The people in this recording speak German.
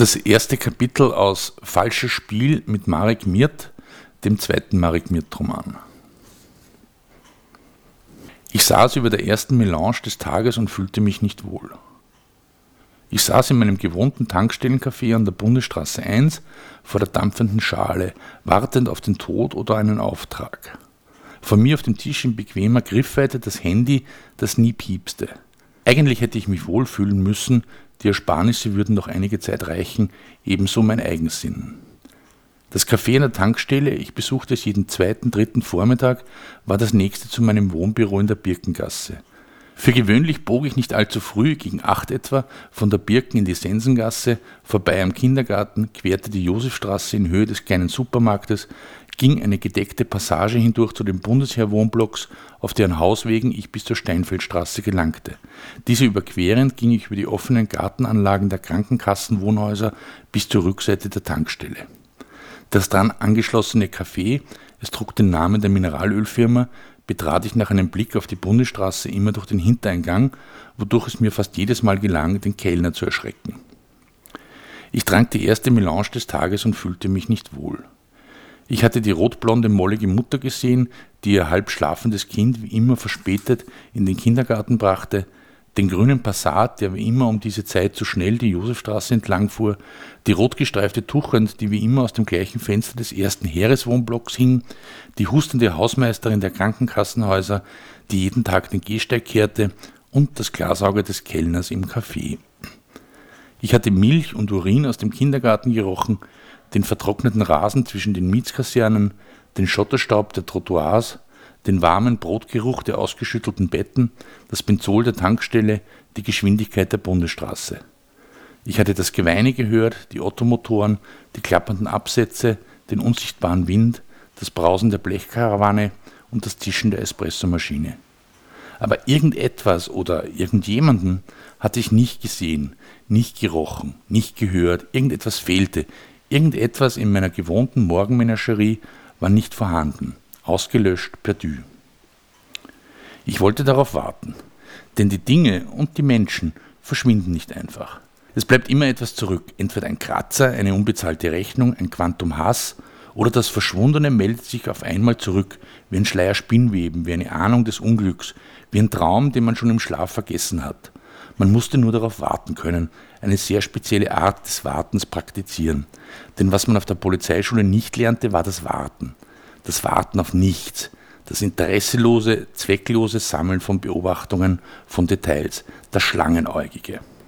Das erste Kapitel aus Falsches Spiel mit Marek Mirt, dem zweiten Marek Mirt-Roman. Ich saß über der ersten Melange des Tages und fühlte mich nicht wohl. Ich saß in meinem gewohnten Tankstellencafé an der Bundesstraße 1 vor der dampfenden Schale, wartend auf den Tod oder einen Auftrag. Vor mir auf dem Tisch in bequemer Griffweite das Handy, das nie piepste. Eigentlich hätte ich mich wohlfühlen müssen, die Ersparnisse würden noch einige Zeit reichen, ebenso mein Eigensinn. Das Café an der Tankstelle, ich besuchte es jeden zweiten, dritten Vormittag, war das nächste zu meinem Wohnbüro in der Birkengasse. Für gewöhnlich bog ich nicht allzu früh, gegen acht etwa, von der Birken in die Sensengasse, vorbei am Kindergarten, querte die Josefstraße in Höhe des kleinen Supermarktes, ging eine gedeckte Passage hindurch zu den Bundesheerwohnblocks, auf deren Hauswegen ich bis zur Steinfeldstraße gelangte. Diese überquerend ging ich über die offenen Gartenanlagen der Krankenkassenwohnhäuser bis zur Rückseite der Tankstelle. Das dran angeschlossene Café, es trug den Namen der Mineralölfirma, betrat ich nach einem Blick auf die Bundesstraße immer durch den Hintereingang, wodurch es mir fast jedes Mal gelang, den Kellner zu erschrecken. Ich trank die erste Melange des Tages und fühlte mich nicht wohl. Ich hatte die rotblonde, mollige Mutter gesehen, die ihr halb schlafendes Kind wie immer verspätet in den Kindergarten brachte, den grünen Passat, der wie immer um diese Zeit zu schnell die Josefstraße entlang fuhr, die rotgestreifte Tuchend, die wie immer aus dem gleichen Fenster des ersten Heereswohnblocks hing, die hustende Hausmeisterin der Krankenkassenhäuser, die jeden Tag den Gehsteig kehrte, und das Glasauge des Kellners im Café. Ich hatte Milch und Urin aus dem Kindergarten gerochen, den vertrockneten Rasen zwischen den Mietskasernen, den Schotterstaub der Trottoirs, den warmen Brotgeruch der ausgeschüttelten Betten, das Benzol der Tankstelle, die Geschwindigkeit der Bundesstraße. Ich hatte das Geweine gehört, die Ottomotoren, die klappernden Absätze, den unsichtbaren Wind, das Brausen der Blechkarawane und das Tischen der Espressomaschine. Aber irgendetwas oder irgendjemanden hatte ich nicht gesehen, nicht gerochen, nicht gehört, irgendetwas fehlte, irgendetwas in meiner gewohnten Morgenmenagerie war nicht vorhanden. Ausgelöscht perdu. Ich wollte darauf warten, denn die Dinge und die Menschen verschwinden nicht einfach. Es bleibt immer etwas zurück, entweder ein Kratzer, eine unbezahlte Rechnung, ein Quantum Hass oder das Verschwundene meldet sich auf einmal zurück, wie ein Schleier Spinnweben, wie eine Ahnung des Unglücks, wie ein Traum, den man schon im Schlaf vergessen hat. Man musste nur darauf warten können, eine sehr spezielle Art des Wartens praktizieren. Denn was man auf der Polizeischule nicht lernte, war das Warten das Warten auf nichts, das interesselose, zwecklose Sammeln von Beobachtungen, von Details, das Schlangenäugige.